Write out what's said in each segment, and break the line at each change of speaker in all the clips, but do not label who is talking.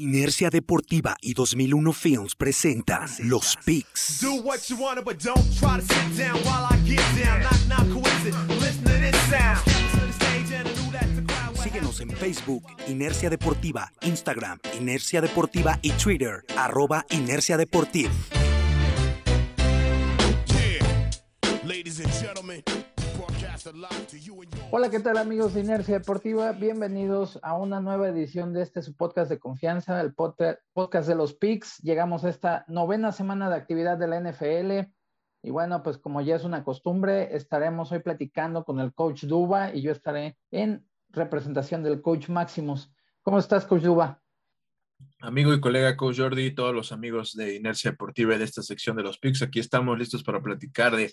Inercia Deportiva y 2001 Films presentan Los Picks. Síguenos en Facebook, Inercia Deportiva, Instagram, Inercia Deportiva y Twitter, arroba Inercia Deportiva.
Hola, ¿qué tal amigos de Inercia Deportiva? Bienvenidos a una nueva edición de este su podcast de confianza, el podcast de los PICS. Llegamos a esta novena semana de actividad de la NFL. Y bueno, pues como ya es una costumbre, estaremos hoy platicando con el coach Duba y yo estaré en representación del coach Maximus. ¿Cómo estás, coach Duba?
Amigo y colega coach Jordi, todos los amigos de Inercia Deportiva de esta sección de los PICS, aquí estamos listos para platicar de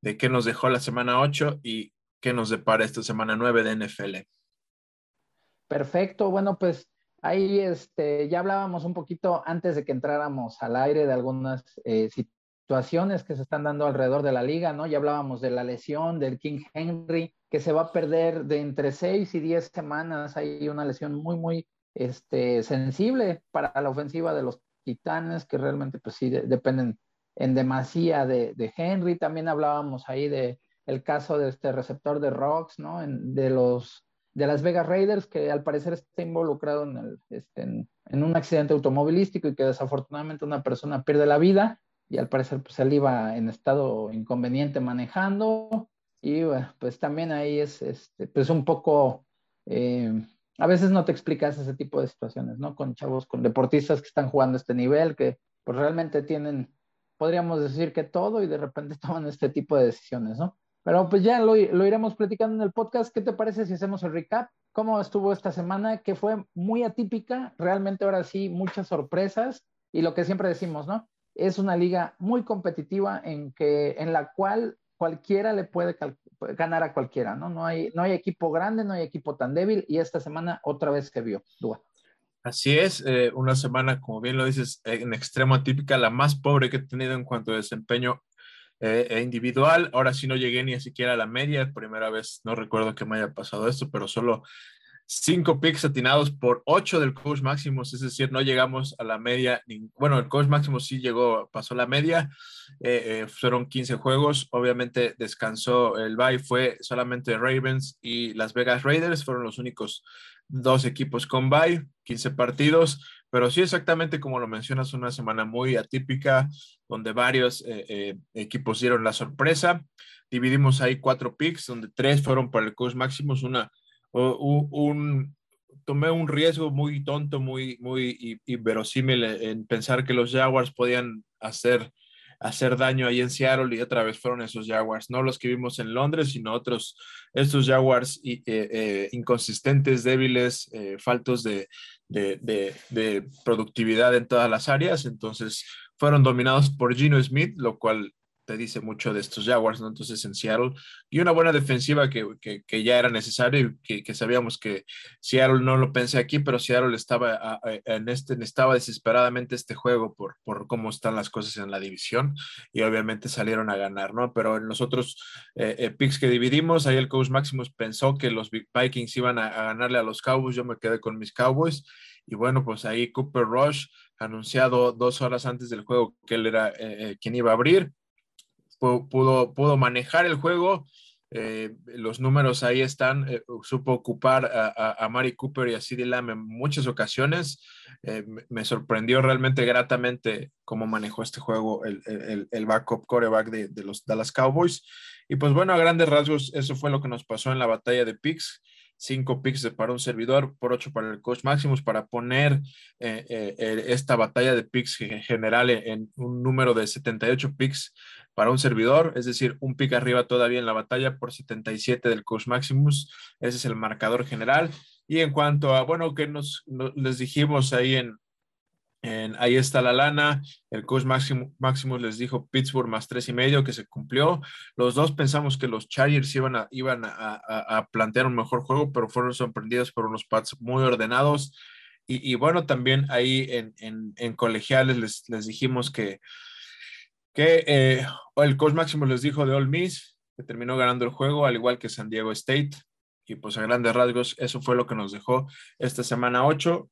de qué nos dejó la semana 8 y qué nos depara esta semana 9 de NFL.
Perfecto, bueno, pues ahí este, ya hablábamos un poquito antes de que entráramos al aire de algunas eh, situaciones que se están dando alrededor de la liga, ¿no? Ya hablábamos de la lesión del King Henry, que se va a perder de entre 6 y 10 semanas. Hay una lesión muy, muy este, sensible para la ofensiva de los Titanes, que realmente pues sí dependen en demasía de, de, Henry. También hablábamos ahí de el caso de este receptor de Rocks, ¿no? En, de los de las Vegas Raiders, que al parecer está involucrado en, el, este, en, un accidente automovilístico y que desafortunadamente una persona pierde la vida y al parecer pues él iba en estado inconveniente manejando y pues también ahí es este, pues un poco, eh, a veces no te explicas ese tipo de situaciones, ¿no? Con chavos, con deportistas que están jugando este nivel, que pues realmente tienen podríamos decir que todo y de repente toman este tipo de decisiones, ¿no? Pero pues ya lo, iremos platicando en el podcast. ¿Qué te parece si hacemos el recap? ¿Cómo estuvo esta semana? Que fue muy atípica, realmente ahora sí, muchas sorpresas y lo que siempre decimos, ¿no? Es una liga muy competitiva en, que, en la cual cualquiera le puede ganar a cualquiera, ¿no? No hay, no hay equipo grande, no hay equipo tan débil y esta semana otra vez se vio. Dúa.
Así es, eh, una semana, como bien lo dices, en extremo atípica, la más pobre que he tenido en cuanto a desempeño eh, e individual. Ahora sí no llegué ni siquiera a la media, primera vez, no recuerdo que me haya pasado esto, pero solo cinco picks atinados por ocho del coach máximo, es decir, no llegamos a la media. bueno, el coach máximo sí llegó, pasó la media, eh, fueron 15 juegos, obviamente descansó el bye, fue solamente Ravens y Las Vegas Raiders, fueron los únicos dos equipos con bye, 15 partidos, pero sí exactamente como lo mencionas, una semana muy atípica donde varios eh, eh, equipos dieron la sorpresa. Dividimos ahí cuatro picks, donde tres fueron para el coach máximos, una, un, tomé un riesgo muy tonto, muy, muy inverosímil en pensar que los Jaguars podían hacer hacer daño ahí en Seattle y otra vez fueron esos Jaguars, no los que vimos en Londres, sino otros, estos Jaguars eh, eh, inconsistentes, débiles, eh, faltos de, de, productividad en todas las áreas. Entonces fueron dominados por Gino Smith, lo cual te dice mucho de estos Jaguars, ¿no? Entonces en Seattle, y una buena defensiva que, que, ya era necesario y que, sabíamos que Seattle no lo pensé aquí, pero Seattle estaba en este, estaba desesperadamente este juego por, por cómo están las cosas en la división y obviamente salieron a ganar, ¿no? Pero en los otros eh, eh, picks que dividimos, ahí el coach Maximus pensó que los Vikings iban a, ganarle a los Cowboys, yo me quedé con mis Cowboys y bueno, pues ahí Cooper Rush anunciado dos horas antes del juego que él era eh, quien iba a abrir pudo, pudo manejar el juego. Eh, los números ahí están, eh, supo ocupar a, a, Mari Cooper y a CeeDee Lamb en muchas ocasiones. Eh, me sorprendió realmente gratamente cómo manejó este juego el, el, el backup coreback de, de, los Dallas Cowboys. Y pues bueno, a grandes rasgos, eso fue lo que nos pasó en la batalla de picks cinco picks para un servidor, por ocho para el coach Maximus, para poner eh, eh, esta batalla de picks general en un número de 78 picks para un servidor, es decir, un pick arriba todavía en la batalla por 77 del coach Maximus, ese es el marcador general. Y en cuanto a, bueno, que nos les dijimos ahí en, ahí está la lana. El coach Máximo, les dijo Pittsburgh más tres y medio que se cumplió. Los dos pensamos que los Chargers iban a, iban a, plantear un mejor juego, pero fueron sorprendidos por unos pads muy ordenados. Y, bueno, también ahí en, colegiales les, dijimos que, que eh, el coach Máximo les dijo de All Miss, que terminó ganando el juego, al igual que San Diego State. Y pues a grandes rasgos, eso fue lo que nos dejó esta semana 8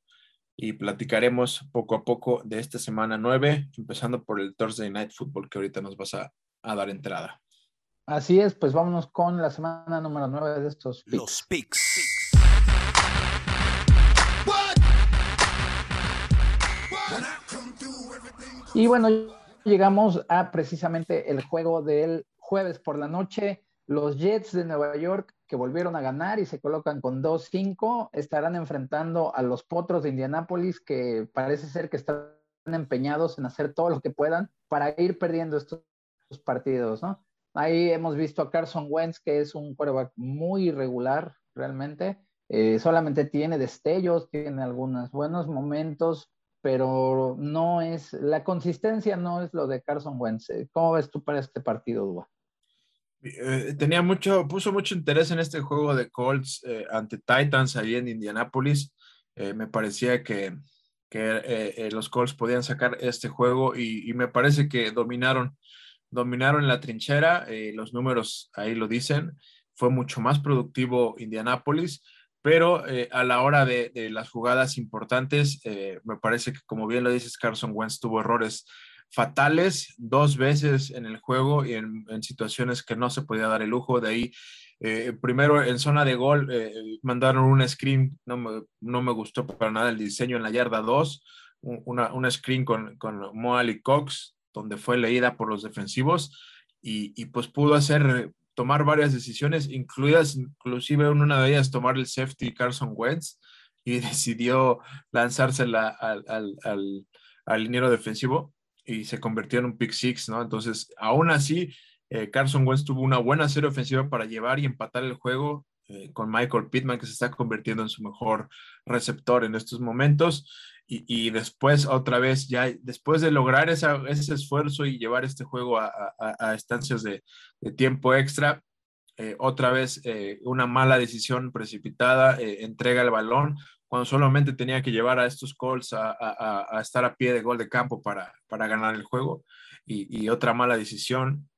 y platicaremos poco a poco de esta semana 9, empezando por el Thursday Night Football que ahorita nos vas a, dar entrada.
Así es, pues vámonos con la semana número 9 de estos
picks. Los picks.
Y bueno, llegamos a precisamente el juego del jueves por la noche. Los Jets de Nueva York, que volvieron a ganar y se colocan con 2-5, estarán enfrentando a los Potros de Indianápolis, que parece ser que están empeñados en hacer todo lo que puedan para ir perdiendo estos partidos, ¿no? Ahí hemos visto a Carson Wentz, que es un quarterback muy irregular realmente. Eh, solamente tiene destellos, tiene algunos buenos momentos, pero no es, la consistencia no es lo de Carson Wentz. ¿Cómo ves tú para este partido, Dua?
Eh, tenía mucho, puso mucho interés en este juego de Colts eh, ante Titans ahí en Indianapolis. Eh, me parecía que, que los Colts podían sacar este juego y, me parece que dominaron, dominaron la trinchera. los números ahí lo dicen. Fue mucho más productivo Indianapolis pero eh, a la hora de, las jugadas importantes, eh, me parece que como bien lo dices, Carson Wentz tuvo errores fatales dos veces en el juego y en, situaciones que no se podía dar el lujo. De ahí, eh, primero en zona de gol, mandaron un screen, no me, no me, gustó para nada el diseño en la yarda 2, una, screen con, con Moali Cox, donde fue leída por los defensivos y, y pues pudo hacer tomar varias decisiones, incluidas inclusive una de ellas tomar el safety Carson Wentz y decidió lanzársela al, al, al, al liniero defensivo y se convirtió en un pick six, ¿no? Entonces, aún así, eh, Carson Wentz tuvo una buena serie ofensiva para llevar y empatar el juego eh, con Michael Pittman, que se está convirtiendo en su mejor receptor en estos momentos. Y, después, otra vez, ya después de lograr ese esfuerzo y llevar este juego a, estancias de, tiempo extra, eh, otra vez eh, una mala decisión precipitada, entrega el balón, cuando solamente tenía que llevar a estos Colts a, estar a pie de gol de campo para, para ganar el juego. Y, otra mala decisión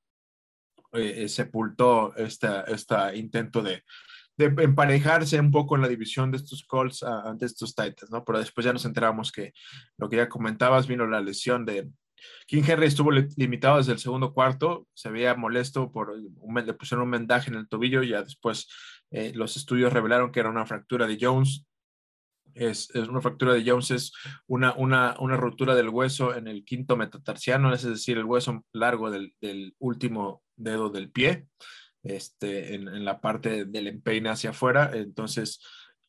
sepultó este intento de, de emparejarse un poco en la división de estos Colts ante estos Titans, ¿no? Pero después ya nos enteramos que lo que ya comentabas vino la lesión de King Henry estuvo limitado desde el segundo cuarto, se veía molesto por le pusieron un vendaje en el tobillo ya después eh, los estudios revelaron que era una fractura de Jones. Es, es una fractura de Jones, es una, una, una, ruptura del hueso en el quinto metatarsiano, es decir, el hueso largo del, del último dedo del pie este, en, la parte del empeine hacia afuera. Entonces,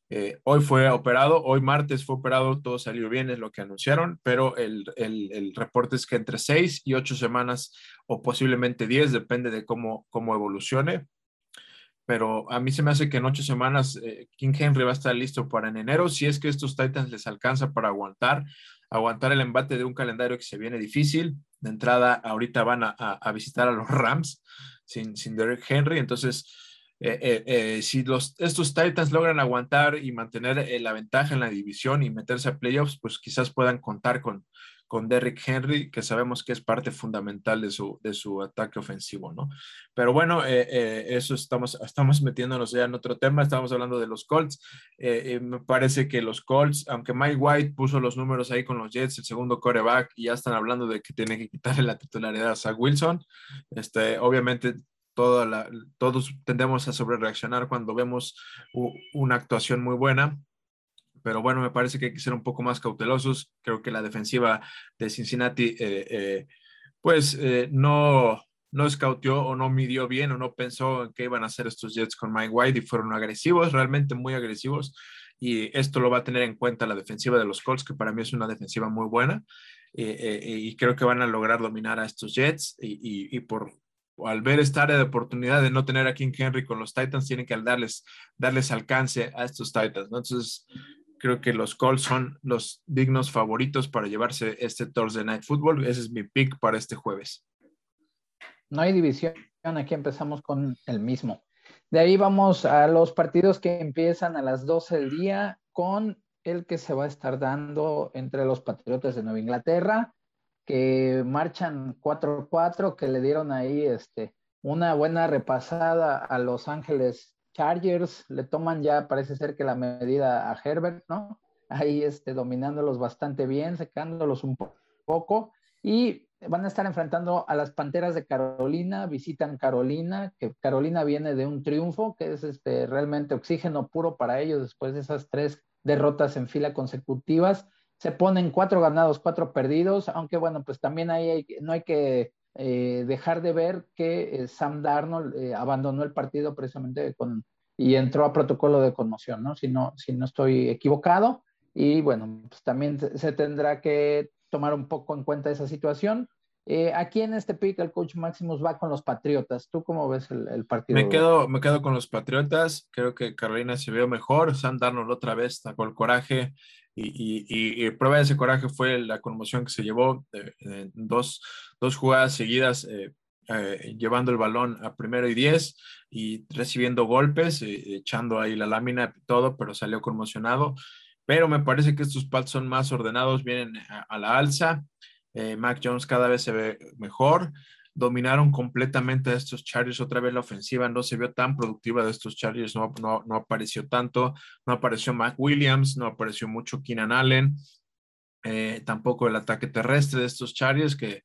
eh, hoy fue operado, hoy martes fue operado, todo salió bien, es lo que anunciaron, pero el, el, reporte es que entre seis y ocho semanas o posiblemente diez, depende de cómo, cómo evolucione. Pero a mí se me hace que en ocho semanas eh, King Henry va a estar listo para en enero, si es que estos Titans les alcanza para aguantar, aguantar el embate de un calendario que se viene difícil. De entrada, ahorita van a, a visitar a los Rams sin, sin Derek Henry. Entonces, eh, eh, eh, si los, estos Titans logran aguantar y mantener la ventaja en la división y meterse a playoffs, pues quizás puedan contar con, con Derrick Henry, que sabemos que es parte fundamental de su, de su ataque ofensivo, ¿no? Pero bueno, eso estamos, estamos metiéndonos ya en otro tema, estamos hablando de los Colts. me parece que los Colts, aunque Mike White puso los números ahí con los Jets, el segundo coreback, y ya están hablando de que tiene que quitarle la titularidad a Zach Wilson, este, obviamente todos tendemos a sobrereaccionar cuando vemos una actuación muy buena, pero bueno, me parece que hay que ser un poco más cautelosos. Creo que la defensiva de Cincinnati, eh, eh, pues eh, no, no escauteó o no midió bien o no pensó en qué iban a hacer estos Jets con Mike White y fueron agresivos, realmente muy agresivos. Y esto lo va a tener en cuenta la defensiva de los Colts, que para mí es una defensiva muy buena. y creo que van a lograr dominar a estos Jets y, y por, al ver esta área de oportunidad de no tener a King Henry con los Titans, tienen que darles, darles alcance a estos Titans, ¿no? Entonces, creo que los Colts son los dignos favoritos para llevarse este Thursday Night Football. Ese es mi pick para este jueves.
No hay división, aquí empezamos con el mismo. De ahí vamos a los partidos que empiezan a las 12 del día con el que se va a estar dando entre los Patriotas de Nueva Inglaterra que marchan 4-4, que le dieron ahí este, una buena repasada a Los Ángeles Chargers, le toman ya, parece ser que la medida a Herbert, ¿no? ahí este, dominándolos bastante bien, secándolos un poco. Y van a estar enfrentando a las Panteras de Carolina, visitan Carolina, que Carolina viene de un triunfo, que es este, realmente oxígeno puro para ellos después de esas tres derrotas en fila consecutivas. Se ponen cuatro ganados, cuatro perdidos, aunque bueno, pues también ahí no hay que eh, dejar de ver que eh, Sam Darnold eh, abandonó el partido precisamente con, y entró a protocolo de conmoción, ¿no? Si no, si no estoy equivocado. Y bueno, pues también se tendrá que tomar un poco en cuenta esa situación. aquí en este pick el coach Maximus va con los Patriotas. ¿Tú cómo ves el, partido?
Me quedo, me quedo con los Patriotas. Creo que Carolina se vio mejor. Sam Darnold otra vez sacó el coraje. Y, prueba de ese coraje fue la conmoción que se llevó dos, dos, jugadas seguidas, eh, eh, llevando el balón a primero y diez y recibiendo golpes, eh, echando ahí la lámina y todo, pero salió conmocionado. Pero me parece que estos pads son más ordenados, vienen a, la alza. Mac Jones cada vez se ve mejor dominaron completamente a estos Chargers. Otra vez la ofensiva no se vio tan productiva de estos Chargers, no, no, apareció tanto, no apareció Mac Williams, no apareció mucho Keenan Allen, eh, tampoco el ataque terrestre de estos Chargers, que,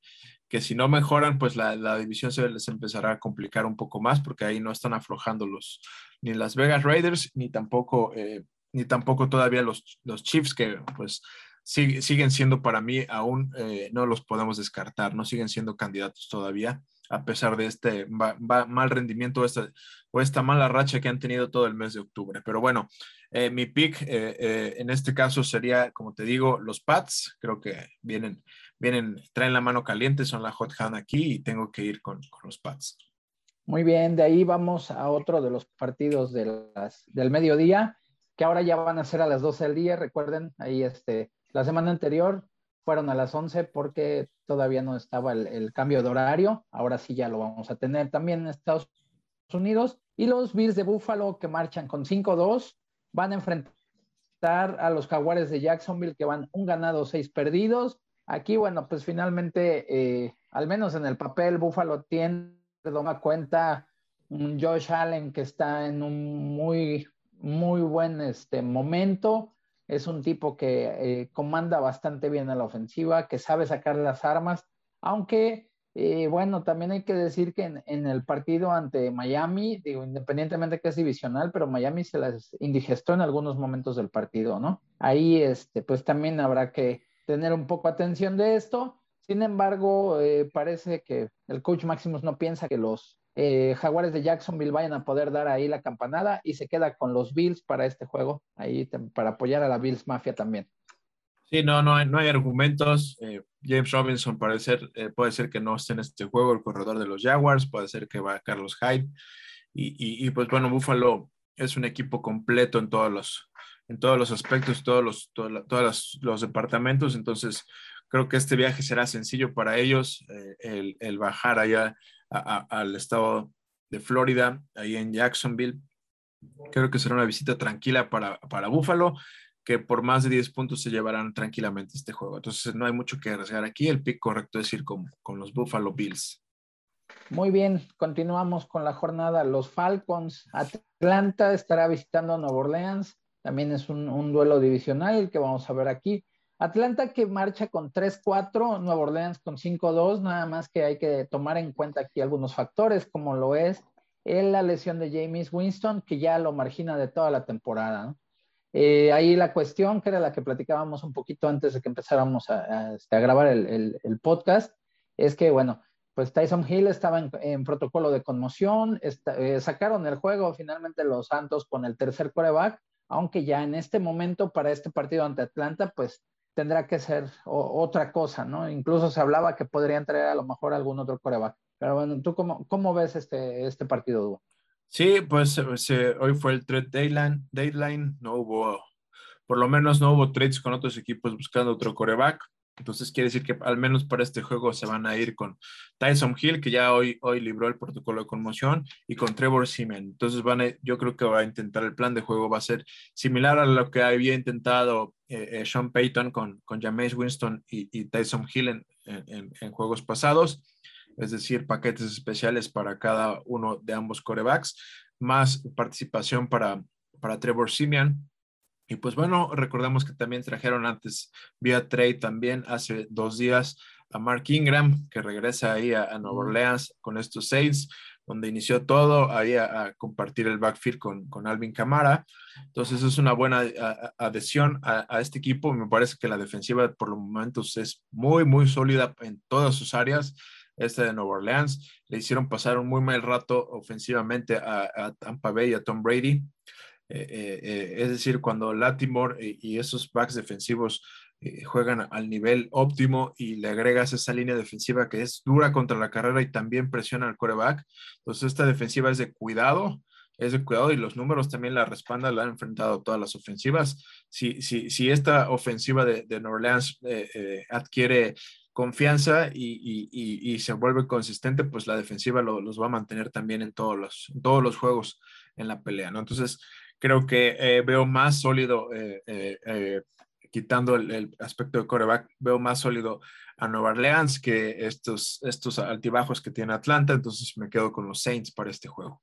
que si no mejoran, pues la, división se les empezará a complicar un poco más, porque ahí no están aflojando los, ni las Vegas Raiders, ni tampoco, eh, ni tampoco todavía los, los Chiefs, que pues siguen siendo para mí aún, eh, no los podemos descartar, no siguen siendo candidatos todavía, a pesar de este mal rendimiento esta, o esta mala racha que han tenido todo el mes de octubre. Pero bueno, eh, mi pick eh, en este caso sería, como te digo, los Pats, creo que vienen, vienen, traen la mano caliente, son la hot hand aquí y tengo que ir con, los Pats.
Muy bien, de ahí vamos a otro de los partidos de del mediodía, que ahora ya van a ser a las 12 del día. Recuerden, ahí este, la semana anterior fueron a las 11 porque todavía no estaba el, cambio de horario. Ahora sí ya lo vamos a tener también en Estados Unidos. Y los Bills de Buffalo que marchan con 5-2 van a enfrentar a los Jaguares de Jacksonville que van un ganado, seis perdidos. Aquí, bueno, pues finalmente, eh, al menos en el papel, Buffalo tiene, toma cuenta, un Josh Allen que está en un muy, muy buen este, momento es un tipo que eh, comanda bastante bien a la ofensiva, que sabe sacar las armas, aunque, eh, bueno, también hay que decir que en, el partido ante Miami, digo, independientemente que es divisional, pero Miami se las indigestó en algunos momentos del partido, ¿no? Ahí, este, pues también habrá que tener un poco atención de esto. Sin embargo, eh, parece que el coach Maximus no piensa que los eh, Jaguares de Jacksonville vayan a poder dar ahí la campanada y se queda con los Bills para este juego, ahí para apoyar a la Bills Mafia también.
Sí, no, no hay, no hay argumentos. Eh, James Robinson puede ser, eh, puede ser que no esté en este juego, el corredor de los Jaguars, puede ser que vaya Carlos Hyde. Y, y, pues bueno, Buffalo es un equipo completo en todos los, en todos los aspectos, todos los, todos los, departamentos. Entonces, creo que este viaje será sencillo para ellos, el, el, bajar allá al estado de Florida, ahí en Jacksonville. Creo que será una visita tranquila para, para Buffalo, que por más de 10 puntos se llevarán tranquilamente este juego. Entonces no hay mucho que arriesgar aquí. El pick correcto es ir con, con los Buffalo Bills.
Muy bien, continuamos con la jornada. Los Falcons, Atlanta estará visitando a Nueva Orleans. También es un, un duelo divisional que vamos a ver aquí. Atlanta que marcha con 3-4, Nueva Orleans con 5-2, nada más que hay que tomar en cuenta aquí algunos factores, como lo es la lesión de James Winston, que ya lo margina de toda la temporada. Eh, ahí la cuestión, que era la que platicábamos un poquito antes de que empezáramos a, este, grabar el, podcast, es que, bueno, pues Tyson Hill estaba en, protocolo de conmoción, eh, sacaron el juego finalmente los Santos con el tercer coreback, aunque ya en este momento para este partido ante Atlanta, pues tendrá que ser otra cosa, ¿no? Incluso se hablaba que podrían traer a lo mejor algún otro coreback. Pero bueno, ¿tú cómo, cómo ves este, este partido, Hugo?
Sí, pues, hoy fue el trade deadline, deadline, no hubo, por lo menos no hubo trades con otros equipos buscando otro coreback. Entonces quiere decir que al menos para este juego se van a ir con Tyson Hill, que ya hoy, hoy libró el protocolo de conmoción, y con Trevor Seaman. Entonces van yo creo que va a intentar el plan de juego, va a ser similar a lo que había intentado eh, eh, Sean Payton con, con Jameis Winston y, Tyson Hill en, en, juegos pasados, es decir, paquetes especiales para cada uno de ambos corebacks, más participación para, para Trevor Simeon Y pues bueno, recordemos que también trajeron antes vía trade también hace dos días a Mark Ingram, que regresa ahí a, Nueva Orleans con estos Saints, donde inició todo, ahí a, compartir el backfield con, con, Alvin Camara. Entonces es una buena adhesión a, este equipo. Me parece que la defensiva por los momentos es muy, muy sólida en todas sus áreas. Este de Nueva Orleans le hicieron pasar un muy mal rato ofensivamente a, Tampa Bay y a Tom Brady. Eh, eh, eh, es decir, cuando Latimore y esos backs defensivos eh, juegan al nivel óptimo y le agregas esa línea defensiva que es dura contra la carrera y también presiona al coreback. Entonces esta defensiva es de cuidado, es de cuidado y los números también la respaldan, la han enfrentado todas las ofensivas. Si, si, si esta ofensiva de, de New Orleans eh, eh, adquiere confianza y, y, y, se vuelve consistente, pues la defensiva los va a mantener también en todos los, todos los juegos en la pelea, ¿no? Entonces, creo que veo más sólido quitando el, aspecto de coreback, veo más sólido a Nueva Orleans que estos, estos altibajos que tiene Atlanta, entonces me quedo con los Saints para este juego.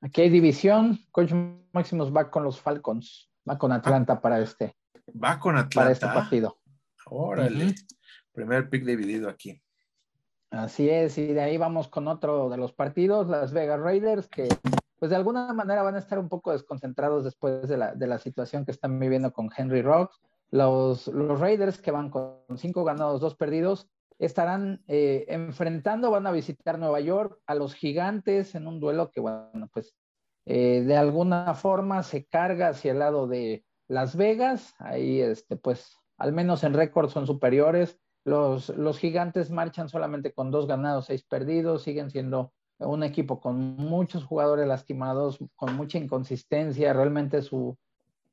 Aquí hay división, Coach Máximos va con los Falcons, va con Atlanta para este.
Va con Atlanta.
Para este partido.
Órale, primer pick dividido aquí.
Así es, y de ahí vamos con otro de los partidos, Las Vegas Raiders, que pues de alguna manera van a estar un poco desconcentrados después de la, de la situación que están viviendo con Henry Rocks. Los, los Raiders, que van con cinco ganados, dos perdidos, estarán eh, enfrentando, van a visitar Nueva York a los gigantes en un duelo que, bueno, pues eh, de alguna forma se carga hacia el lado de Las Vegas. Ahí, este, pues, al menos en récord son superiores. Los, los gigantes marchan solamente con dos ganados, seis perdidos, siguen siendo un equipo con muchos jugadores lastimados, con mucha inconsistencia. Realmente su,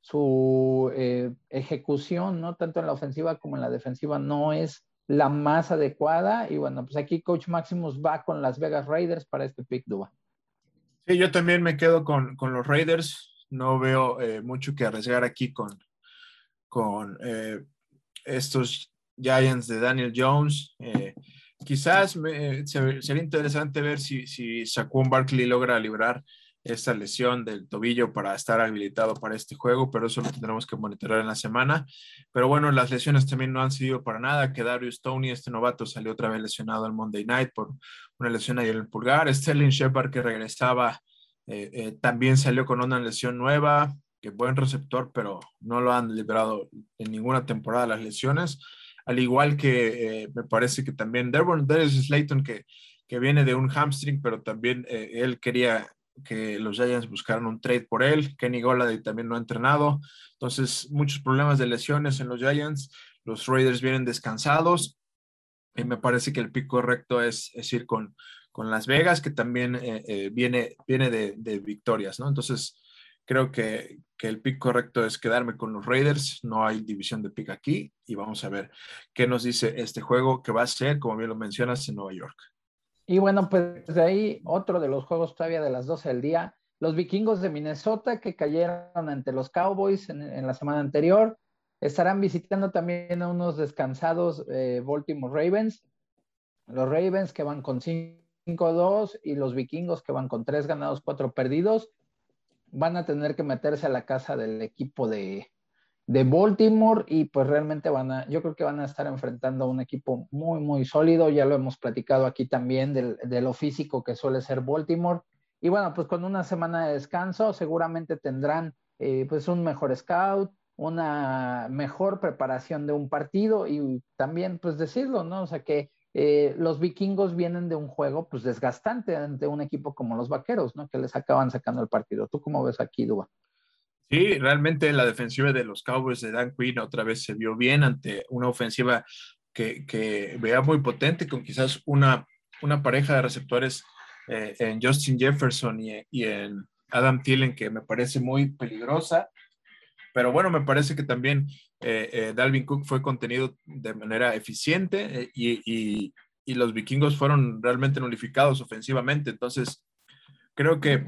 su eh, ejecución, ¿no? Tanto en la ofensiva como en la defensiva no es la más adecuada. Y bueno, pues aquí Coach Maximus va con Las Vegas Raiders para este pick Duba.
Sí, yo también me quedo con, los Raiders. No veo eh, mucho que arriesgar aquí con, con eh, estos Giants de Daniel Jones. quizás sería interesante ver si, si Saquon Barkley logra librar esta lesión del tobillo para estar habilitado para este juego, pero eso lo tendremos que monitorear en la semana. Pero bueno, las lesiones también no han sido para nada, que Darius Tony, este novato, salió otra vez lesionado el Monday Night por una lesión ahí en el pulgar. Sterling Shepard, que regresaba, eh, eh, también salió con una lesión nueva, que buen receptor, pero no lo han liberado en ninguna temporada las lesiones. Al igual que eh, me parece que también Devon Darius Slayton, que, que viene de un hamstring, pero también él quería que los Giants buscaron un trade por él. Kenny Golladay también no ha entrenado. Entonces, muchos problemas de lesiones en los Giants. Los Raiders vienen descansados. Y me parece que el pick correcto es, ir con, con, Las Vegas, que también eh, eh, viene, viene de, victorias, ¿no? Entonces, creo que, que, el pick correcto es quedarme con los Raiders. No hay división de pick aquí. Y vamos a ver qué nos dice este juego que va a ser, como bien lo mencionas, en Nueva York.
Y bueno, pues de ahí otro de los juegos todavía de las 12 del día. Los vikingos de Minnesota que cayeron ante los Cowboys en, la semana anterior. Estarán visitando también a unos descansados eh, Baltimore Ravens. Los Ravens que van con 5-2 y los vikingos que van con 3 ganados, 4 perdidos. Van a tener que meterse a la casa del equipo de, de Baltimore y pues realmente van a, yo creo que van a estar enfrentando a un equipo muy, muy sólido, ya lo hemos platicado aquí también del, de lo físico que suele ser Baltimore. Y bueno, pues con una semana de descanso seguramente tendrán eh, pues un mejor scout, una mejor preparación de un partido y también pues decirlo, ¿no? O sea que eh, los vikingos vienen de un juego pues desgastante ante un equipo como los vaqueros, ¿no? Que les acaban sacando el partido. ¿Tú cómo ves aquí, Duba?
Sí, realmente la defensiva de los Cowboys de Dan Quinn otra vez se vio bien ante una ofensiva que, que vea muy potente, con quizás una, una pareja de receptores eh, en Justin Jefferson y, en Adam Thielen que me parece muy peligrosa. Pero bueno, me parece que también eh, eh, Dalvin Cook fue contenido de manera eficiente y, y, y los vikingos fueron realmente nulificados ofensivamente. Entonces, creo que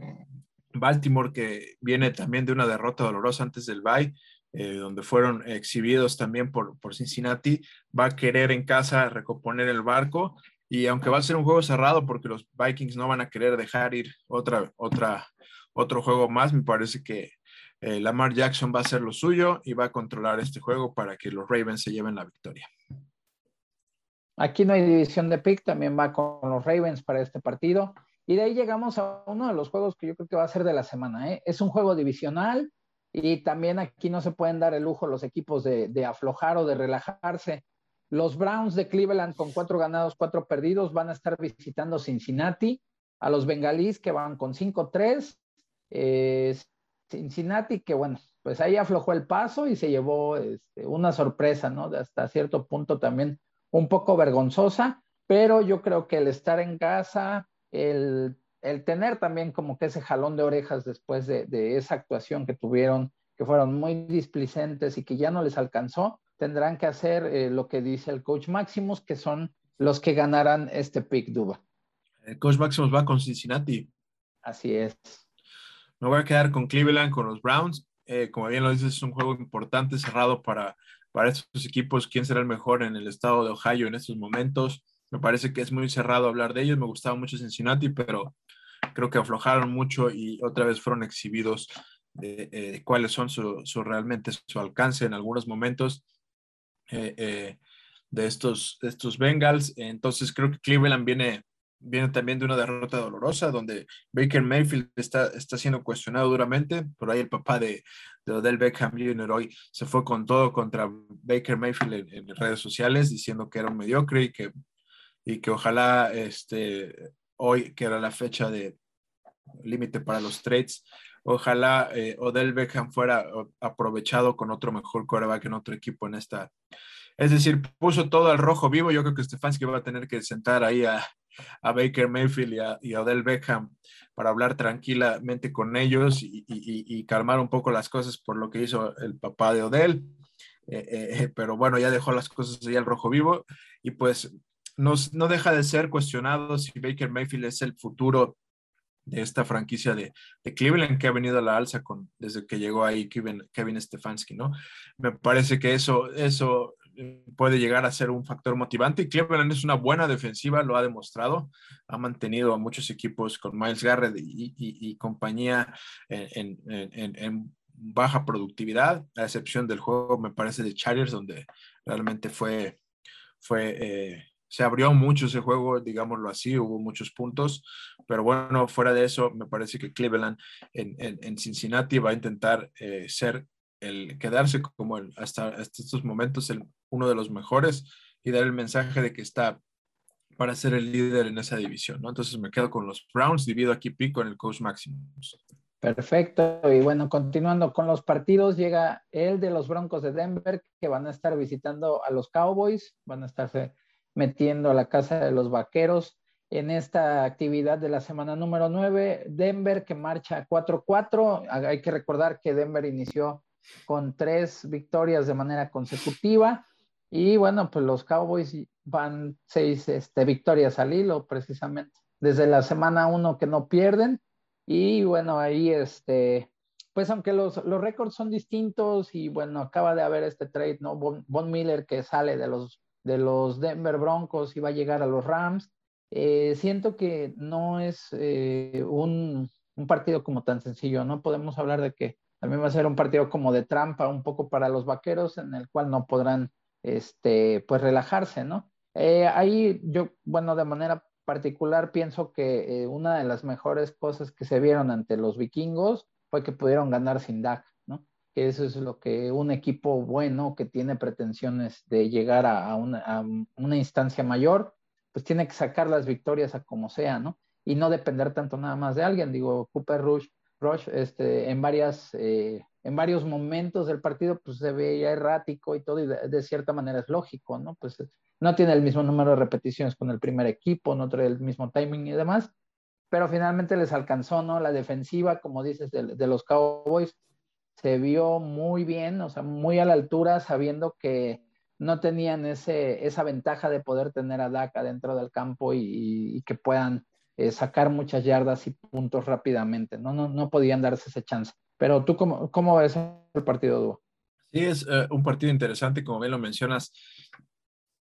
Baltimore, que viene también de una derrota dolorosa antes del bye, eh, donde fueron exhibidos también por, por Cincinnati, va a querer en casa recomponer el barco y aunque va a ser un juego cerrado porque los Vikings no van a querer dejar ir otro juego más, me parece que eh, Lamar Jackson va a hacer lo suyo y va a controlar este juego para que los Ravens se lleven la victoria.
Aquí no hay división de pick, también va con los Ravens para este partido. Y de ahí llegamos a uno de los juegos que yo creo que va a ser de la semana. ¿eh? Es un juego divisional y también aquí no se pueden dar el lujo los equipos de, aflojar o de relajarse. Los Browns de Cleveland con cuatro ganados, cuatro perdidos van a estar visitando Cincinnati, a los Bengalís que van con 5-3. Eh, Cincinnati que bueno, pues ahí aflojó el paso y se llevó este, una sorpresa, ¿no? De hasta cierto punto también un poco vergonzosa, pero yo creo que el estar en casa, el, tener también como que ese jalón de orejas después de, esa actuación que tuvieron, que fueron muy displicentes y que ya no les alcanzó, tendrán que hacer eh, lo que dice el coach Maximus, que son los que ganarán este pick Duba.
El coach Maximus va con Cincinnati.
Así es.
Me voy a quedar con Cleveland, con los Browns. Eh, como bien lo dices, es un juego importante, cerrado para, para estos equipos. ¿Quién será el mejor en el estado de Ohio en estos momentos? Me parece que es muy cerrado hablar de ellos. Me gustaba mucho Cincinnati, pero creo que aflojaron mucho y otra vez fueron exhibidos de, eh, cuáles son su, realmente su alcance en algunos momentos eh, de, estos, de estos Bengals. Entonces creo que Cleveland viene viene también de una derrota dolorosa donde Baker Mayfield está, está siendo cuestionado duramente. Por ahí el papá de, de Odell Beckham Jr. hoy se fue con todo contra Baker Mayfield en, redes sociales diciendo que era un mediocre y que, y que ojalá este, hoy, que era la fecha de límite para los trades, ojalá eh, Odell Beckham fuera aprovechado con otro mejor quarterback en otro equipo en esta. Es decir, puso todo al rojo vivo. Yo creo que Stefanski va a tener que sentar ahí a, a Baker Mayfield y a, Odell Beckham para hablar tranquilamente con ellos y, calmar un poco las cosas por lo que hizo el papá de Odell. Eh, eh, pero bueno, ya dejó las cosas ahí al rojo vivo y pues no, no deja de ser cuestionado si Baker Mayfield es el futuro de esta franquicia de, de, Cleveland que ha venido a la alza desde que llegó ahí Kevin, Kevin Stefanski, ¿no? Me parece que eso, eso puede llegar a ser un factor motivante. Y Cleveland es una buena defensiva, lo ha demostrado. Ha mantenido a muchos equipos con Miles Garrett y, compañía en, baja productividad, a excepción del juego, me parece, de Chargers, donde realmente fue, fue eh, se abrió mucho ese juego, digámoslo así, hubo muchos puntos, pero bueno, fuera de eso, me parece que Cleveland en, Cincinnati va a intentar eh, ser el quedarse como el, hasta, estos momentos el, uno de los mejores y dar el mensaje de que está para ser el líder en esa división, ¿no? Entonces me quedo con los Browns, divido aquí pico con el coach Maximus.
Perfecto, y bueno, continuando con los partidos, llega el de los Broncos de Denver, que van a estar visitando a los Cowboys, van a estarse metiendo a la casa de los Vaqueros en esta actividad de la semana número 9. Denver que marcha 4-4, hay que recordar que Denver inició con tres victorias de manera consecutiva. Y bueno, pues los Cowboys van seis este, victorias al hilo, precisamente. Desde la semana uno que no pierden. Y bueno, ahí este, pues aunque los, los récords son distintos y bueno, acaba de haber este trade, ¿no? Von, Miller que sale de los, de los Denver Broncos va a llegar a los Rams. Eh, siento que no es eh, un, un partido como tan sencillo, ¿no? Podemos hablar de que también va a ser un partido como de trampa un poco para los vaqueros, en el cual no podrán, este, pues relajarse, ¿no? Eh, ahí yo, bueno, de manera particular pienso que una de las mejores cosas que se vieron ante los vikingos fue que pudieron ganar sin ¿no? Que eso es lo que un equipo bueno que tiene pretensiones de llegar a, una, a una instancia mayor, pues tiene que sacar las victorias a como sea, ¿no? Y no depender tanto nada más de alguien. Digo, Cooper Rush Rush este, en, varias, eh, en varios momentos del partido pues se veía errático y todo, y de, cierta manera es lógico, ¿no? Pues no tiene el mismo número de repeticiones con el primer equipo, no trae el mismo timing y demás, pero finalmente les alcanzó, ¿no? La defensiva, como dices, de, de los Cowboys se vio muy bien, o sea, muy a la altura, sabiendo que no tenían ese, esa ventaja de poder tener a DACA dentro del campo y, que puedan eh, sacar muchas yardas y puntos rápidamente, ¿no? No, no podían darse esa chance. Pero tú, ¿cómo, cómo ves el partido, Duo?
Sí, es eh, un partido interesante, como bien lo mencionas.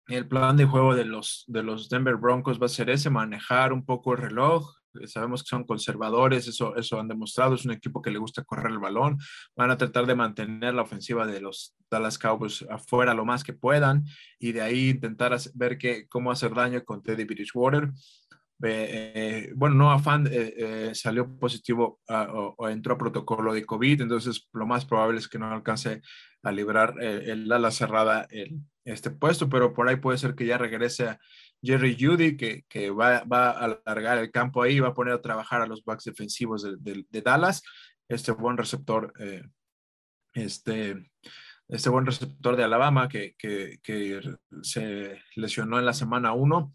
El plan de juego de los, de los Denver Broncos va a ser ese, manejar un poco el reloj, sabemos que son conservadores, eso, eso han demostrado, es un equipo que le gusta correr el balón, van a tratar de mantener la ofensiva de los Dallas Cowboys afuera lo más que puedan y de ahí intentar ver qué, cómo hacer daño con Teddy Bridgewater. Eh, bueno, no afán eh, eh, salió positivo ah, o, entró a protocolo de COVID, entonces lo más probable es que no alcance a librar el ala cerrada el, este puesto, pero por ahí puede ser que ya regrese Jerry Judy, que, que va, va, a alargar el campo ahí, va a poner a trabajar a los backs defensivos de, de, Dallas, este buen receptor, este, este buen receptor de Alabama que, que, que se lesionó en la semana 1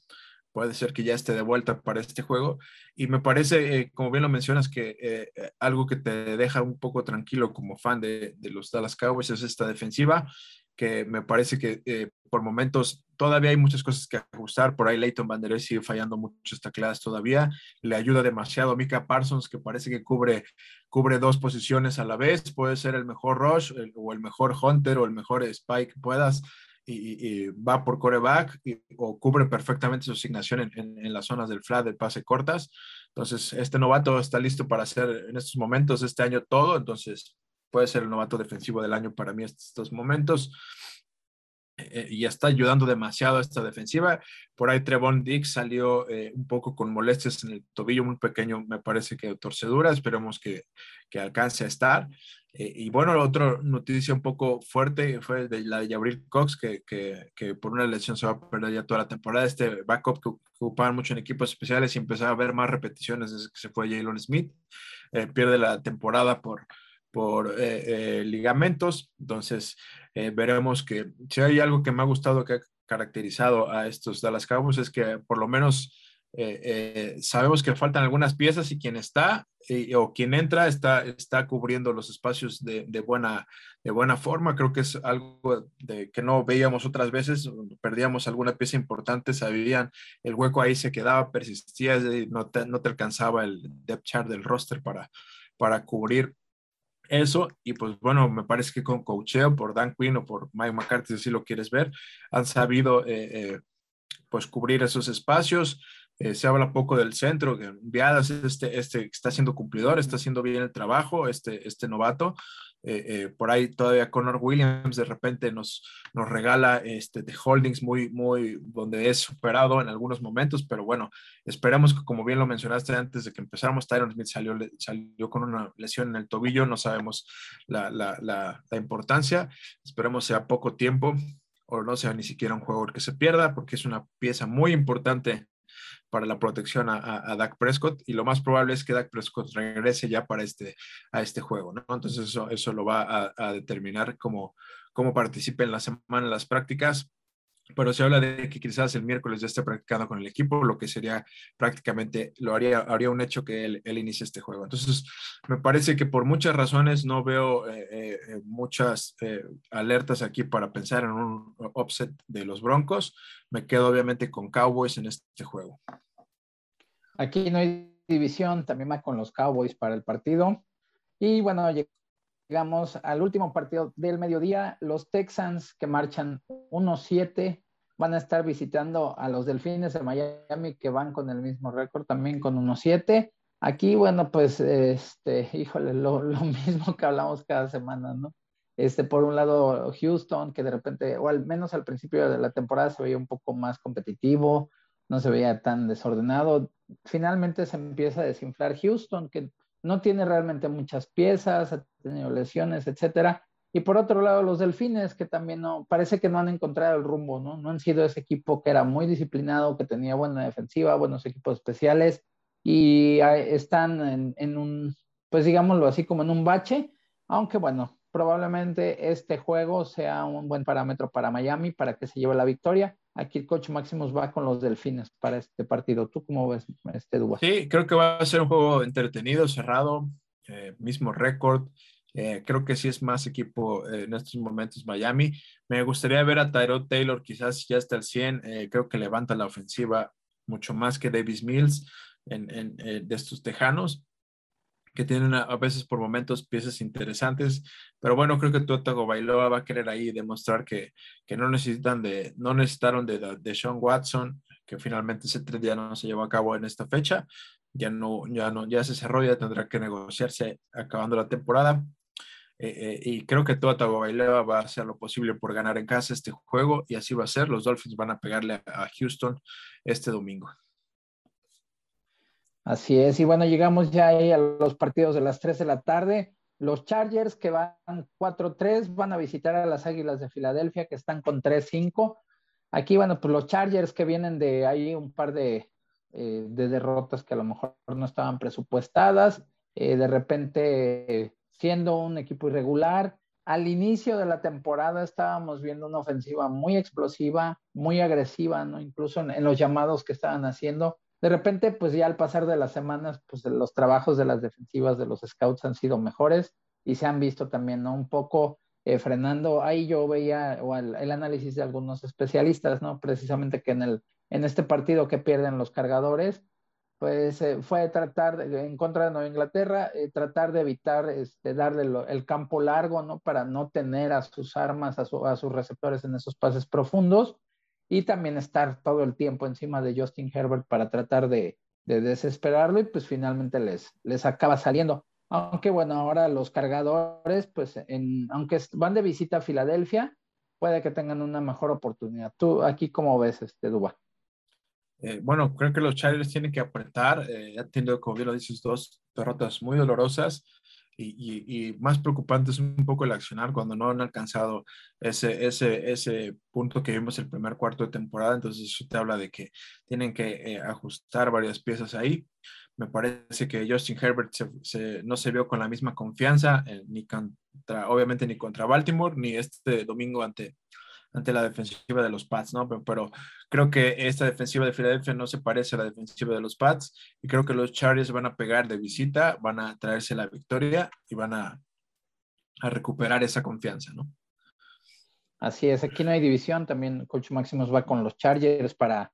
puede ser que ya esté de vuelta para este juego. Y me parece, eh, como bien lo mencionas, que eh, eh, algo que te deja un poco tranquilo como fan de, de, los Dallas Cowboys es esta defensiva, que me parece que por momentos todavía hay muchas cosas que ajustar. Por ahí Leighton Van sigue fallando mucho esta clase todavía. Le ayuda demasiado Mika Parsons, que parece que cubre, cubre dos posiciones a la vez. Puede ser el mejor rush o el mejor hunter o el mejor spike puedas y, va por coreback o cubre perfectamente su asignación en, las zonas del flat, del pase cortas. Entonces, este novato está listo para hacer en estos momentos, este año todo. Entonces, puede ser el novato defensivo del año para mí estos momentos. Eh, y está ayudando demasiado a esta defensiva. Por ahí Trevon Dix salió eh, un poco con molestias en el tobillo, muy pequeño, me parece que torcedura, esperemos que, que alcance a estar. Eh, y bueno, otra noticia un poco fuerte fue de la de Jabril Cox, que, que, que, por una lesión se va a perder ya toda la temporada. Este backup que, ocupaban mucho en equipos especiales y empezaba a ver más repeticiones desde que se fue Jalen Smith. pierde la temporada por, por ligamentos. Entonces, eh, veremos que si hay algo que me ha gustado que ha caracterizado a estos Dallas Cowboys es que por lo menos eh, eh, sabemos que faltan algunas piezas y quien está o quien entra está, está cubriendo los espacios de, de, buena, de buena forma. Creo que es algo de, que no veíamos otras veces, perdíamos alguna pieza importante, sabían, el hueco ahí se quedaba, persistía, no te, no te alcanzaba el depth chart del roster para, para cubrir eso, y pues bueno, me parece que con coacheo por Dan Quinn o por Mike McCarthy, si lo quieres ver, han sabido eh, eh, pues cubrir esos espacios. Eh, se habla poco del centro, que Viadas este, este está siendo cumplidor, está haciendo bien el trabajo, este, este novato, eh, eh, por ahí todavía Connor Williams de repente nos, nos regala este, de holdings muy, muy, donde es superado en algunos momentos, pero bueno, esperamos que como bien lo mencionaste antes de que empezáramos, Tyron Smith salió, salió con una lesión en el tobillo, no sabemos la, la, la, la importancia, esperemos sea poco tiempo o no sea ni siquiera un juego que se pierda, porque es una pieza muy importante para la protección a, a, Dak Prescott y lo más probable es que Dak Prescott regrese ya para este, a este juego. Entonces eso, eso lo va a, determinar cómo, cómo participe en la semana en las prácticas pero se habla de que quizás el miércoles ya esté practicando con el equipo, lo que sería prácticamente, lo haría, haría un hecho que él, inicie este juego. Entonces, me parece que por muchas razones no veo eh, eh, muchas eh, alertas aquí para pensar en un offset de los Broncos. Me quedo obviamente con Cowboys en este juego.
Aquí no hay división, también va con los Cowboys para el partido. Y bueno, llegamos al último partido del mediodía. Los Texans que marchan 1-7 van a estar visitando a los Delfines de Miami que van con el mismo récord también con 1-7. Aquí, bueno, pues, este, híjole, lo, mismo que hablamos cada semana, ¿no? Este, por un lado, Houston, que de repente, o al menos al principio de la temporada se veía un poco más competitivo, no se veía tan desordenado. Finalmente se empieza a desinflar Houston, que no tiene realmente muchas piezas, ha tenido lesiones, etcétera. Y por otro lado, los delfines, que también no, parece que no han encontrado el rumbo, ¿no? No han sido ese equipo que era muy disciplinado, que tenía buena defensiva, buenos equipos especiales, y están en, un, pues digámoslo así, como en un bache, aunque bueno, probablemente este juego sea un buen parámetro para Miami para que se lleve la victoria. Aquí el coach Máximos va con los delfines para este partido. ¿Tú cómo ves este Dubas?
Sí, creo que va a ser un juego entretenido, cerrado, eh, mismo récord. Eh, creo que sí es más equipo eh, en estos momentos Miami. Me gustaría ver a Tyrod Taylor quizás ya hasta el 100. creo que levanta la ofensiva mucho más que Davis Mills en, en, de estos tejanos que tienen a, veces por momentos piezas interesantes, pero bueno, creo que Tuatago Bailoa va a querer ahí demostrar que, que no necesitan de, no necesitaron de, de Sean Watson, que finalmente ese tren ya no se llevó a cabo en esta fecha, ya no, ya no, ya se cerró, ya tendrá que negociarse acabando la temporada. Eh, y creo que Tua Tagovailoa va a hacer lo posible por ganar en casa este juego y así va a ser. Los Dolphins van a pegarle a Houston este domingo.
Así es, y bueno, llegamos ya ahí a los partidos de las 3 de la tarde. Los Chargers que van 4-3 van a visitar a las Águilas de Filadelfia que están con 3-5. Aquí, bueno, pues los Chargers que vienen de ahí un par de, eh, de derrotas que a lo mejor no estaban presupuestadas, eh, de repente siendo un equipo irregular. Al inicio de la temporada estábamos viendo una ofensiva muy explosiva, muy agresiva, ¿no? Incluso en los llamados que estaban haciendo de repente, pues ya al pasar de las semanas, pues los trabajos de las defensivas de los scouts han sido mejores y se han visto también. Un poco eh, frenando. Ahí yo veía o el, análisis de algunos especialistas, ¿no? Precisamente que en, el, en este partido que pierden los cargadores, pues eh, fue tratar, en contra de Nueva Inglaterra, eh, tratar de evitar este, darle el campo largo, ¿no? Para no tener a sus armas, a sus receptores en esos pases profundos y también estar todo el tiempo encima de Justin Herbert para tratar de, desesperarlo y pues finalmente les, les acaba saliendo. Aunque bueno, ahora los cargadores, pues aunque van de visita a Filadelfia, puede que tengan una mejor oportunidad. ¿Tú aquí cómo ves este Duba?
Eh, bueno, creo que los Chargers tienen que apretar. Eh, ya como bien lo dices, dos derrotas muy dolorosas y, más preocupante es un poco el accionar cuando no han alcanzado ese, ese, ese punto que vimos el primer cuarto de temporada. Entonces eso te habla de que tienen que eh, ajustar varias piezas ahí. Me parece que Justin Herbert no se vio con la misma confianza, eh, ni contra, obviamente ni contra Baltimore, ni este domingo ante, ante la defensiva de los Pats, ¿no? Pero, creo que esta defensiva de Filadelfia no se parece a la defensiva de los Pats y creo que los Chargers van a pegar de visita, van a traerse la victoria y van a, a recuperar esa confianza, ¿no?
Así es, aquí no hay división, también Coach Máximos va con los Chargers para,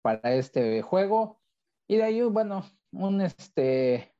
para este juego. Y de ahí, bueno, un, este,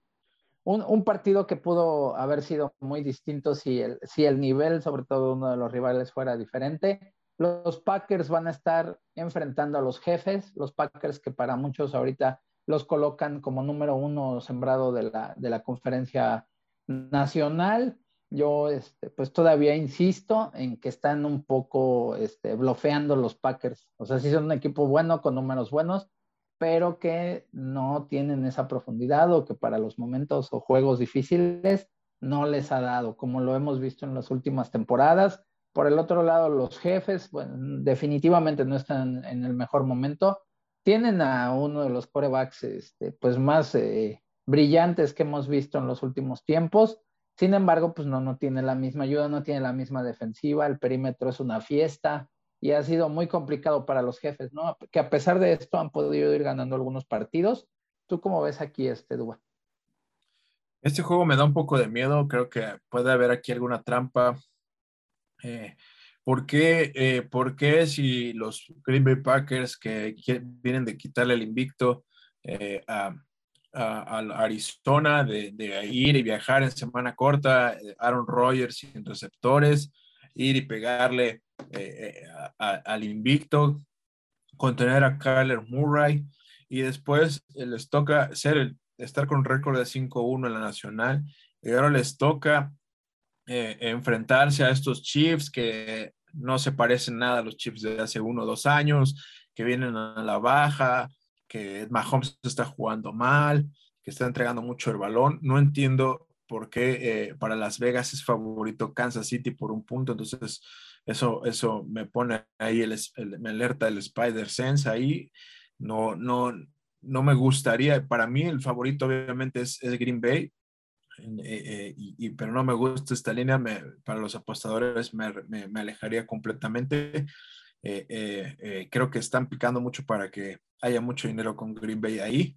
un, un, partido que pudo haber sido muy distinto si el, si el nivel, sobre todo uno de los rivales, fuera diferente. Los Packers van a estar enfrentando a los jefes, los Packers que para muchos ahorita los colocan como número uno sembrado de la, de la conferencia nacional. Yo, este, pues todavía insisto en que están un poco este, los Packers. O sea, sí son un equipo bueno, con números buenos, pero que no tienen esa profundidad o que para los momentos o juegos difíciles no les ha dado, como lo hemos visto en las últimas temporadas. Por el otro lado, los jefes, bueno, definitivamente no están en el mejor momento. Tienen a uno de los corebacks este, pues más eh, brillantes que hemos visto en los últimos tiempos. Sin embargo, pues no, no tiene la misma ayuda, no tiene la misma defensiva, el perímetro es una fiesta y ha sido muy complicado para los jefes, ¿no? Que a pesar de esto han podido ir ganando algunos partidos. ¿Tú cómo ves aquí este Duba?
Este juego me da un poco de miedo, creo que puede haber aquí alguna trampa. Eh, ¿por, qué, eh, ¿por, qué, si los Green Bay Packers que, vienen de quitarle el invicto eh, a, Arizona, de, ir y viajar en semana corta, Aaron Rodgers sin receptores, ir y pegarle al invicto, contener a Kyler Murray y después les toca ser estar con un récord de 5-1 en la nacional y ahora les toca eh, enfrentarse a estos Chiefs que no se parecen nada a los Chiefs de hace uno o dos años, que vienen a la baja, que Mahomes está jugando mal, que está entregando mucho el balón. No entiendo por qué eh, para Las Vegas es favorito Kansas City por un punto. Entonces, eso, eso me pone ahí, el, me alerta el Spider Sense ahí. No, no, no me gustaría, para mí el favorito obviamente es, es Green Bay, eh, eh, y, pero no me gusta esta línea, para los apostadores me, me, alejaría completamente. Eh, creo que están picando mucho para que haya mucho dinero con Green Bay ahí.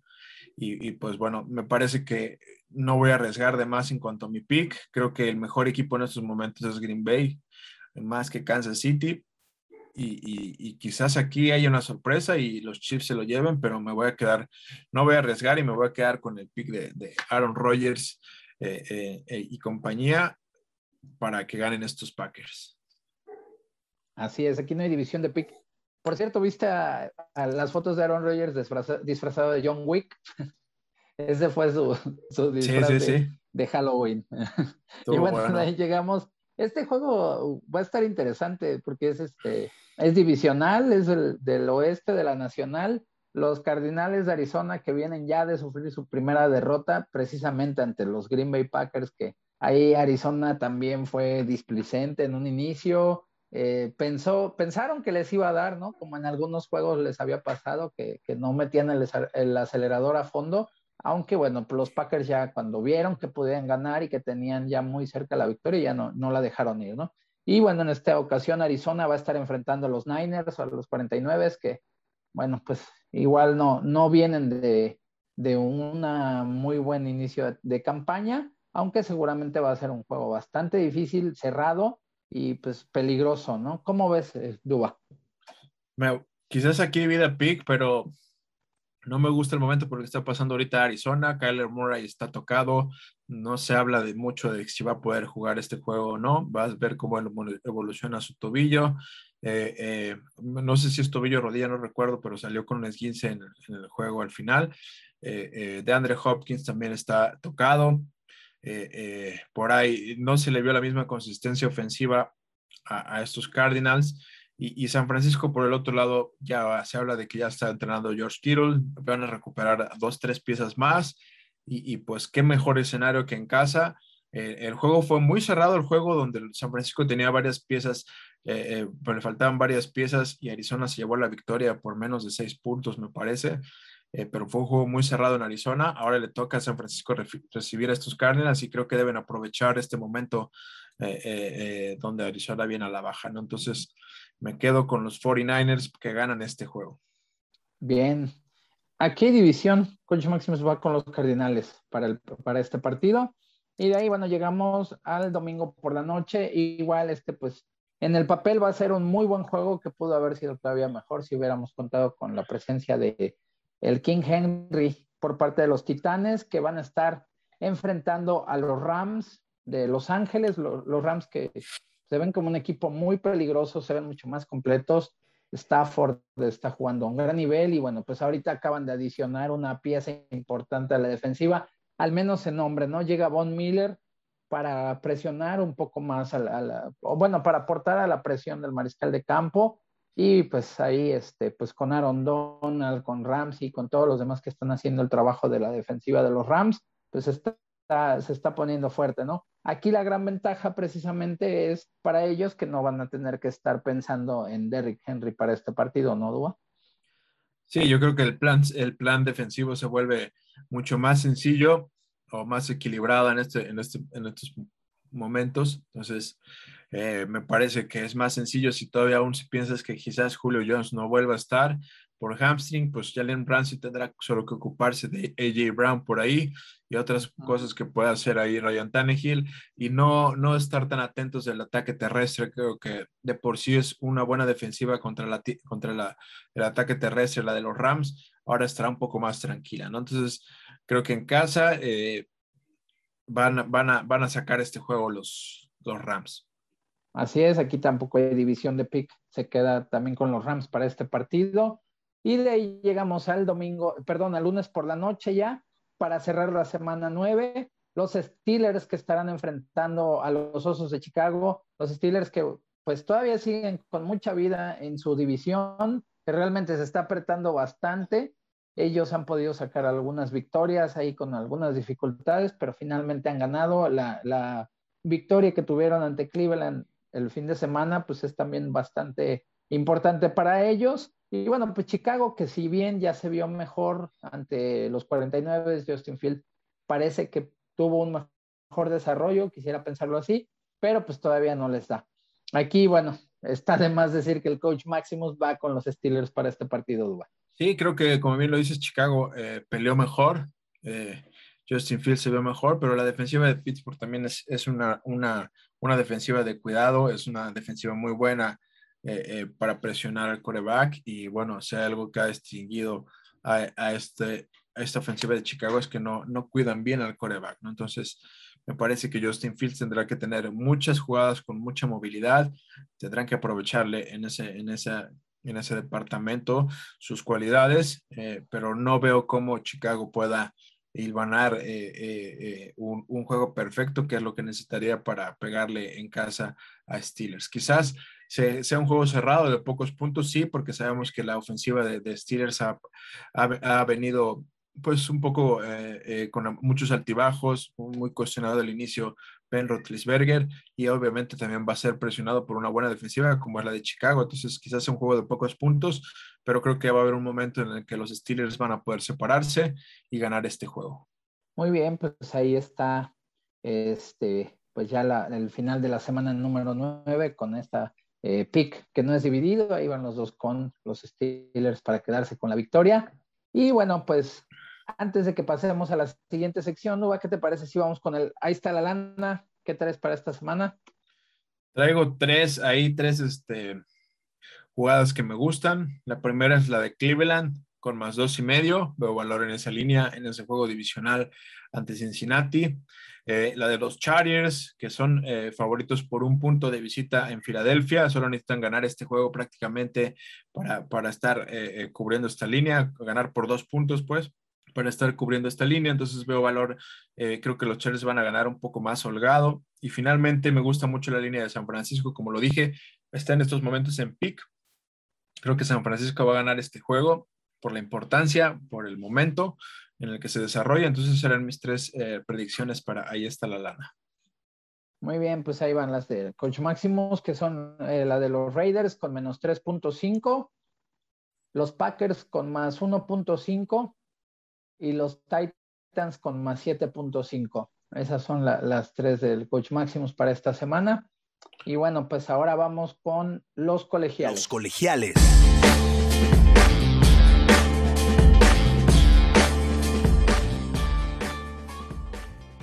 Y, y, pues bueno, me parece que no voy a arriesgar de más en cuanto a mi pick. Creo que el mejor equipo en estos momentos es Green Bay, más que Kansas City. Y, y, quizás aquí haya una sorpresa y los Chiefs se lo lleven, pero me voy a quedar, no voy a arriesgar y me voy a quedar con el pick de, de Aaron Rodgers eh, eh, eh, y compañía para que ganen estos Packers.
Así es, aquí no hay división de pick. Por cierto, ¿viste a, las fotos de Aaron Rodgers disfrazado de John Wick? ese fue su, su disfraz de, Halloween. y bueno, ahí llegamos. Este juego va a estar interesante porque es este es divisional, es el, del oeste de la nacional. Los Cardinales de Arizona que vienen ya de sufrir su primera derrota precisamente ante los Green Bay Packers que ahí Arizona también fue displicente en un inicio, eh, pensó, pensaron que les iba a dar, ¿no? Como en algunos juegos les había pasado, que, no metían el, acelerador a fondo, aunque bueno, los Packers ya cuando vieron que podían ganar y que tenían ya muy cerca la victoria, ya no, no la dejaron ir, ¿no? Y bueno, en esta ocasión Arizona va a estar enfrentando a los Niners o a los 49, que bueno, pues igual no, no vienen de, de un muy buen inicio de campaña, aunque seguramente va a ser un juego bastante difícil, cerrado, y pues peligroso, ¿no? ¿Cómo ves, eh, Duba?
quizás aquí vida pick, pero no me gusta el momento porque está pasando ahorita Arizona, Kyler Murray está tocado, no se habla de mucho de si va a poder jugar este juego o no, vas a ver cómo evoluciona su tobillo, eh, eh, no sé si es tobillo rodilla, no recuerdo, pero salió con un esguince en, el juego al final, de Andre Hopkins también está tocado, eh, eh, por ahí no se le vio la misma consistencia ofensiva a, estos Cardinals. Y, San Francisco, por el otro lado, ya se habla de que ya está entrenando George Kittle, van a recuperar dos, tres piezas más. Y, pues qué mejor escenario que en casa. Eh, el juego fue muy cerrado, el juego donde San Francisco tenía varias piezas, pero le faltaban varias piezas y Arizona se llevó la victoria por menos de seis puntos, me parece. Eh, pero fue un juego muy cerrado en Arizona. Ahora le toca a San Francisco recibir a estos Cardinals y creo que deben aprovechar este momento eh, eh, donde Arizona viene a la baja, ¿no? Entonces me quedo con los 49ers que ganan este juego.
Bien. ¿A qué división Coach Maximus va con los Cardinales para, para este partido? Y de ahí, bueno, llegamos al domingo por la noche. Igual, este, pues, en el papel va a ser un muy buen juego que pudo haber sido todavía mejor si hubiéramos contado con la presencia de el King Henry por parte de los Titanes que van a estar enfrentando a los Rams de Los Ángeles, los, Rams que se ven como un equipo muy peligroso, se ven mucho más completos. Stafford está jugando a un gran nivel y bueno, pues ahorita acaban de adicionar una pieza importante a la defensiva, al menos en nombre, ¿no? Llega Von Miller para presionar un poco más a la, o bueno, para aportar a la presión del mariscal de campo y pues ahí, este, pues con Aaron Donald, con Ramsey, con todos los demás que están haciendo el trabajo de la defensiva de los Rams, pues está, se está poniendo fuerte, ¿no? Aquí la gran ventaja precisamente es para ellos que no van a tener que estar pensando en Derrick Henry para este partido, ¿no, Dua?
Sí, yo creo que el plan, el plan defensivo se vuelve mucho más sencillo o más equilibrado en, este, en, este, en estos momentos. Entonces, eh, me parece que es más sencillo si todavía aún piensas que quizás Julio Jones no vuelva a estar por hamstring, pues Jalen Ramsey tendrá solo que ocuparse de AJ Brown por ahí y otras cosas que pueda hacer ahí Ryan Tannehill y no, no estar tan atentos del ataque terrestre. Creo que de por sí es una buena defensiva contra, la, contra la, el ataque terrestre, la de los Rams. Ahora estará un poco más tranquila, ¿no? Entonces, creo que en casa eh, van, van, a, van a sacar este juego los, los Rams.
Así es, aquí tampoco hay división de pick, se queda también con los Rams para este partido. Y de ahí llegamos al domingo, perdón, al lunes por la noche ya, para cerrar la semana 9. Los Steelers que estarán enfrentando a los Osos de Chicago, los Steelers que pues todavía siguen con mucha vida en su división, que realmente se está apretando bastante. Ellos han podido sacar algunas victorias ahí con algunas dificultades, pero finalmente han ganado. La, la victoria que tuvieron ante Cleveland el fin de semana, pues es también bastante importante para ellos. Y bueno, pues Chicago, que si bien ya se vio mejor ante los 49, Justin Field parece que tuvo un mejor desarrollo, quisiera pensarlo así, pero pues todavía no les da. Aquí, bueno, está de más decir que el coach Maximus va con los Steelers para este partido, Duba.
Sí, creo que como bien lo dices, Chicago eh, peleó mejor. Eh, Justin Field se ve mejor, pero la defensiva de Pittsburgh también es, es una, una, una, defensiva de cuidado, es una defensiva muy buena eh, eh, para presionar al coreback y bueno, sea algo que ha distinguido a, este, esta ofensiva de Chicago es que no, no cuidan bien al coreback, ¿no? Entonces, me parece que Justin Fields tendrá que tener muchas jugadas con mucha movilidad, tendrán que aprovecharle en ese, en esa, en ese departamento sus cualidades, eh, pero no veo cómo Chicago pueda hilvanar un, juego perfecto, que es lo que necesitaría para pegarle en casa a Steelers. Quizás sea un juego cerrado de pocos puntos, sí, porque sabemos que la ofensiva de, Steelers ha, ha, venido pues un poco eh, eh, con muchos altibajos, muy cuestionado al inicio Ben Roethlisberger y obviamente también va a ser presionado por una buena defensiva como es la de Chicago, entonces quizás sea un juego de pocos puntos, pero creo que va a haber un momento en el que los Steelers van a poder separarse y ganar este juego.
Muy bien, pues ahí está este pues ya el final de la semana número 9 con esta eh, pick que no es dividido, ahí van los dos con los Steelers para quedarse con la victoria. Y bueno, pues antes de que pasemos a la siguiente sección, Nuba, ¿qué te parece si vamos con el Ahí está la lana? ¿Qué traes para esta semana?
Traigo tres, ahí tres este, jugadas que me gustan. La primera es la de Cleveland con más dos y medio. Veo valor en esa línea, en ese juego divisional ante Cincinnati. Eh, la de los Chargers, que son eh, favoritos por un punto de visita en Filadelfia, solo necesitan ganar este juego prácticamente para, para estar eh, cubriendo esta línea, ganar por dos puntos, pues, para estar cubriendo esta línea. Entonces veo valor, creo que los Chargers van a ganar un poco más holgado. Y finalmente me gusta mucho la línea de San Francisco, como lo dije, está en estos momentos en pick. Creo que San Francisco va a ganar este juego por la importancia, por el momento en el que se desarrolla. Entonces serán mis tres eh, predicciones para ahí está la lana.
Muy bien, pues ahí van las de Coach Maximus, que son eh, la de los Raiders con menos 3.5, los Packers con más 1.5 y los Titans con más 7.5. Esas son las tres del Coach Maximus para esta semana. Y bueno, pues ahora vamos con los colegiales.
Los colegiales.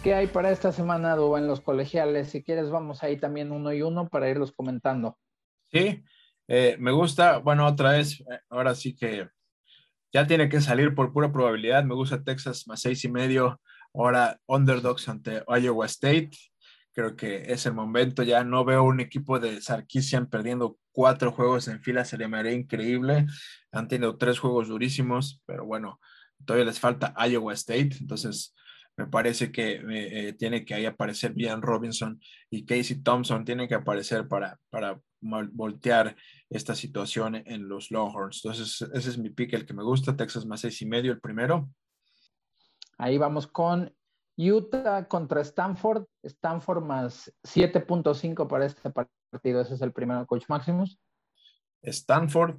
¿Qué hay para esta semana, Duba, en los colegiales? Si quieres, vamos ahí también uno y uno para irlos comentando.
Sí, eh, me gusta, bueno, otra vez, eh, ahora sí que ya tiene que salir por pura probabilidad. Me gusta Texas más seis y medio, ahora underdogs ante Iowa State. Creo que es el momento, ya no veo un equipo de Sarkisian perdiendo cuatro juegos en fila, haría increíble. Han tenido tres juegos durísimos, pero bueno, todavía les falta Iowa State, entonces me parece que eh, eh, tiene que ahí aparecer Bian Robinson y Casey Thompson, tienen que aparecer para, para voltear esta situación en los Longhorns. Entonces, ese es mi pick, el que me gusta, Texas más seis y medio, el primero.
Ahí vamos con Utah contra Stanford, Stanford más 7.5 para este partido, ese es el primero, Coach Maximus.
Stanford.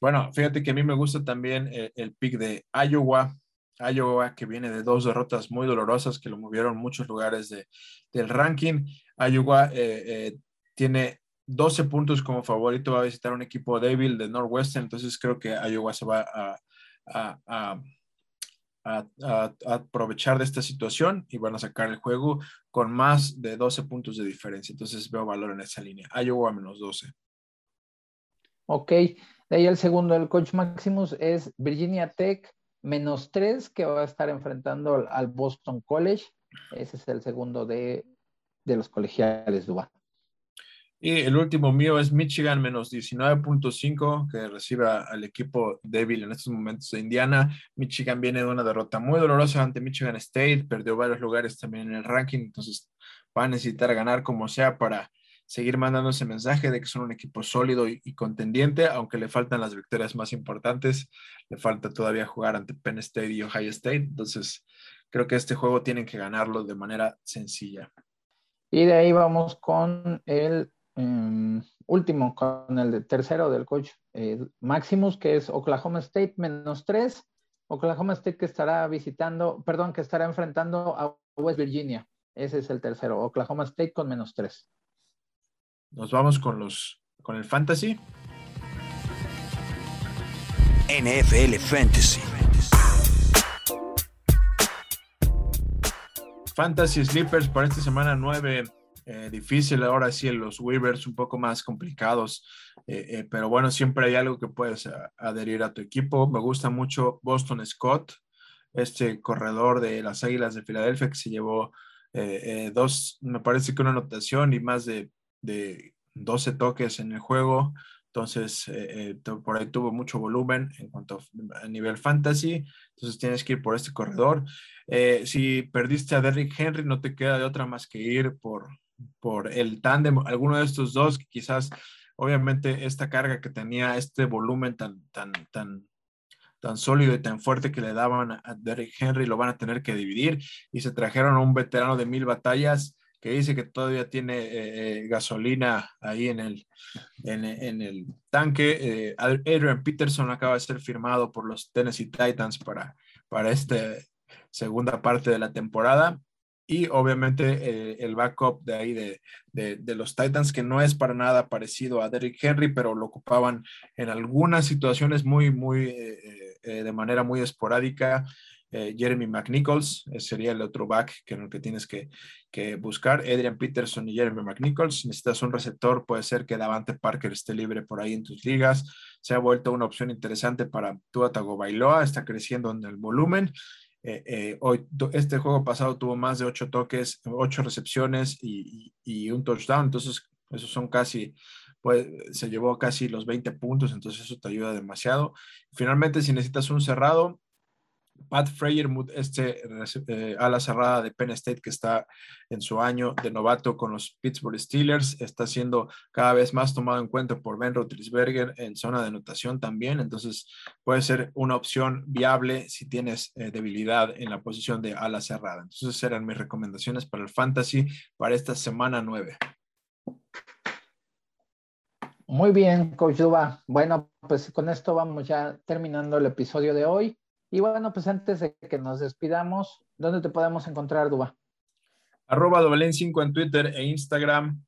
Bueno, fíjate que a mí me gusta también el, eh, el pick de Iowa Iowa, que viene de dos derrotas muy dolorosas que lo movieron muchos lugares de, del ranking. Iowa eh, eh, tiene 12 puntos como favorito, va a visitar un equipo débil de Northwestern, entonces creo que Iowa se va a, aprovechar de esta situación y van a sacar el juego con más de 12 puntos de diferencia. Entonces veo valor en esa línea. Iowa menos 12.
Ok, de ahí el segundo del coach Maximus es Virginia Tech menos 3 que va a estar enfrentando al Boston College. Ese es el segundo de, los colegiales, Duba.
Y el último mío es Michigan menos 19.5, que recibe al equipo débil en estos momentos de Indiana. Michigan viene de una derrota muy dolorosa ante Michigan State, perdió varios lugares también en el ranking, entonces va a necesitar ganar como sea para seguir mandando ese mensaje de que son un equipo sólido y, contendiente, aunque le faltan las victorias más importantes, le falta todavía jugar ante Penn State y Ohio State, entonces creo que este juego tienen que ganarlo de manera sencilla.
Y de ahí vamos con el em, último, con el tercero del coach eh, Maximus, que es Oklahoma State menos tres. Oklahoma State que estará visitando, perdón, que estará enfrentando a West Virginia. Ese es el tercero, Oklahoma State con menos tres.
Nos vamos con los con el fantasy.
NFL Fantasy.
Fantasy Sleepers para esta semana 9. Eh, difícil ahora sí, los waivers un poco más complicados, eh, eh, pero bueno, siempre hay algo que puedes adherir a tu equipo. Me gusta mucho Boston Scott, este corredor de las Águilas de Filadelfia que se llevó dos, me parece que una anotación y más de de 12 toques en el juego. entonces eh, eh, por ahí tuvo mucho volumen en cuanto a, nivel fantasy, entonces tienes que ir por este corredor. Eh, si perdiste a Derrick Henry, no te queda de otra más que ir por, por el tándem, alguno de estos dos quizás, obviamente, esta carga que tenía, este volumen tan, tan, tan, tan sólido y tan fuerte que le daban a Derrick Henry, lo van a tener que dividir y se trajeron a un veterano de mil batallas que dice que todavía tiene eh, eh, gasolina ahí en el, en, el tanque. Eh, Adrian Peterson acaba de ser firmado por los Tennessee Titans para, para esta segunda parte de la temporada. Y obviamente el backup de ahí de, de, los Titans, que no es para nada parecido a Derrick Henry, pero lo ocupaban en algunas situaciones muy, muy, de manera muy esporádica. Eh, Jeremy McNichols, sería el otro back que, que tienes que, buscar. Adrian Peterson y Jeremy McNichols. Necesitas un receptor, puede ser que Davante Parker esté libre por ahí en tus ligas. Se ha vuelto una opción interesante para Tua Bailoa, está creciendo en el volumen. Eh, eh, hoy, este juego pasado tuvo más de ocho toques, ocho recepciones y, un touchdown, entonces esos son casi, pues se llevó casi los 20 puntos, entonces eso te ayuda demasiado. Finalmente, si necesitas un cerrado, Pat Freyer, este eh, ala cerrada de Penn State que está en su año de novato con los Pittsburgh Steelers, está siendo cada vez más tomado en cuenta por Ben Roethlisberger en zona de anotación también, entonces puede ser una opción viable si tienes eh, debilidad en la posición de ala cerrada. Entonces eran mis recomendaciones para el fantasy para esta semana 9.
Muy bien, Coach Duba. Bueno, pues con esto vamos ya terminando el episodio de hoy. Y bueno, pues antes de que nos despidamos, ¿dónde te podemos encontrar, Duba?
Arroba 5 en Twitter e Instagram,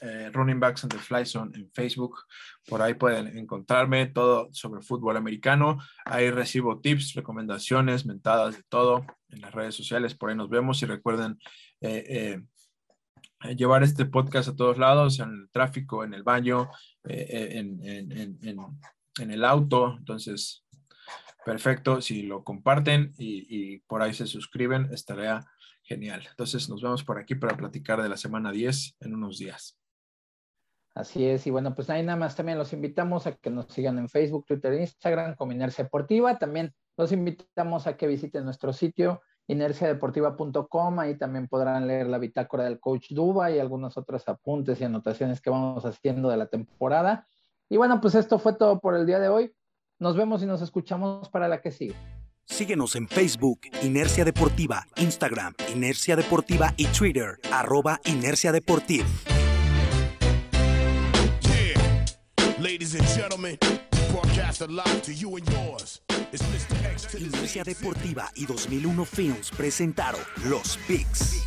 eh, Running Backs and the Fly Zone en Facebook. Por ahí pueden encontrarme todo sobre fútbol americano. Ahí recibo tips, recomendaciones, mentadas de todo en las redes sociales. Por ahí nos vemos y recuerden eh, eh, llevar este podcast a todos lados, en el tráfico, en el baño, en, en el auto. Entonces, Perfecto, si lo comparten y, por ahí se suscriben, estaría genial. Entonces nos vemos por aquí para platicar de la semana 10 en unos días.
Así es, y bueno, pues ahí nada más también los invitamos a que nos sigan en Facebook, Twitter, Instagram como Inercia Deportiva. También los invitamos a que visiten nuestro sitio inerciadeportiva.com, ahí también podrán leer la bitácora del coach Duba y algunos otros apuntes y anotaciones que vamos haciendo de la temporada. Y bueno, pues esto fue todo por el día de hoy. Nos vemos y nos escuchamos para la que sigue.
Síguenos en Facebook, Inercia Deportiva, Instagram, Inercia Deportiva y Twitter, arroba Inercia Deportiva. Inercia Deportiva y 2001 Films presentaron Los Pigs.